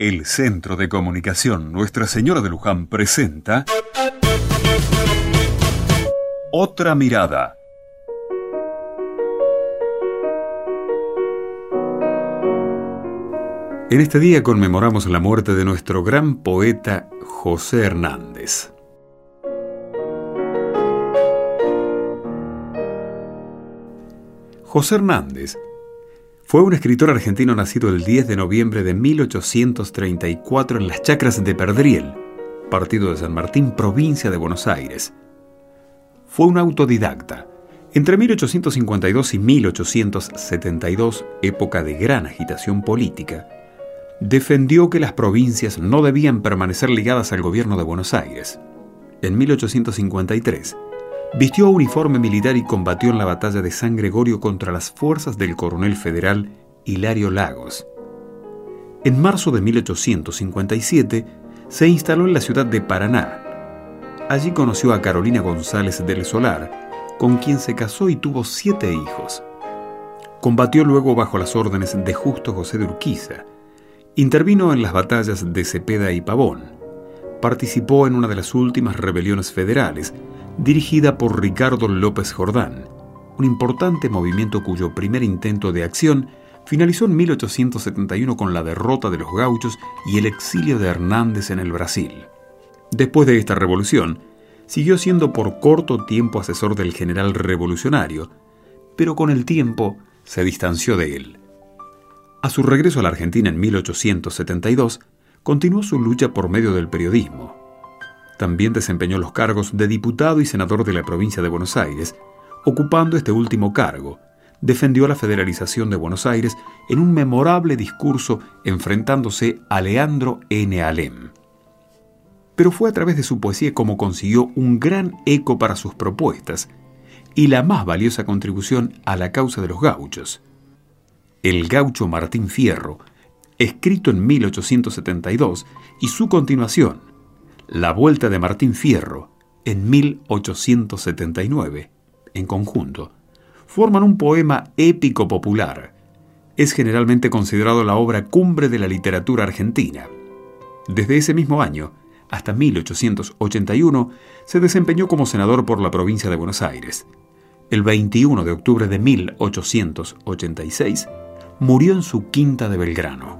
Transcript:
El Centro de Comunicación Nuestra Señora de Luján presenta Otra Mirada. En este día conmemoramos la muerte de nuestro gran poeta José Hernández. José Hernández fue un escritor argentino nacido el 10 de noviembre de 1834 en las chacras de Perdriel, partido de San Martín, provincia de Buenos Aires. Fue un autodidacta. Entre 1852 y 1872, época de gran agitación política, defendió que las provincias no debían permanecer ligadas al gobierno de Buenos Aires. En 1853, Vistió uniforme militar y combatió en la batalla de San Gregorio contra las fuerzas del coronel federal Hilario Lagos. En marzo de 1857 se instaló en la ciudad de Paraná. Allí conoció a Carolina González del Solar, con quien se casó y tuvo siete hijos. Combatió luego bajo las órdenes de Justo José de Urquiza. Intervino en las batallas de Cepeda y Pavón. Participó en una de las últimas rebeliones federales dirigida por Ricardo López Jordán, un importante movimiento cuyo primer intento de acción finalizó en 1871 con la derrota de los gauchos y el exilio de Hernández en el Brasil. Después de esta revolución, siguió siendo por corto tiempo asesor del general revolucionario, pero con el tiempo se distanció de él. A su regreso a la Argentina en 1872, continuó su lucha por medio del periodismo. También desempeñó los cargos de diputado y senador de la provincia de Buenos Aires. Ocupando este último cargo, defendió la federalización de Buenos Aires en un memorable discurso enfrentándose a Leandro N. Alem. Pero fue a través de su poesía como consiguió un gran eco para sus propuestas y la más valiosa contribución a la causa de los gauchos. El gaucho Martín Fierro, escrito en 1872, y su continuación, la Vuelta de Martín Fierro, en 1879, en conjunto, forman un poema épico popular. Es generalmente considerado la obra cumbre de la literatura argentina. Desde ese mismo año, hasta 1881, se desempeñó como senador por la provincia de Buenos Aires. El 21 de octubre de 1886, murió en su quinta de Belgrano.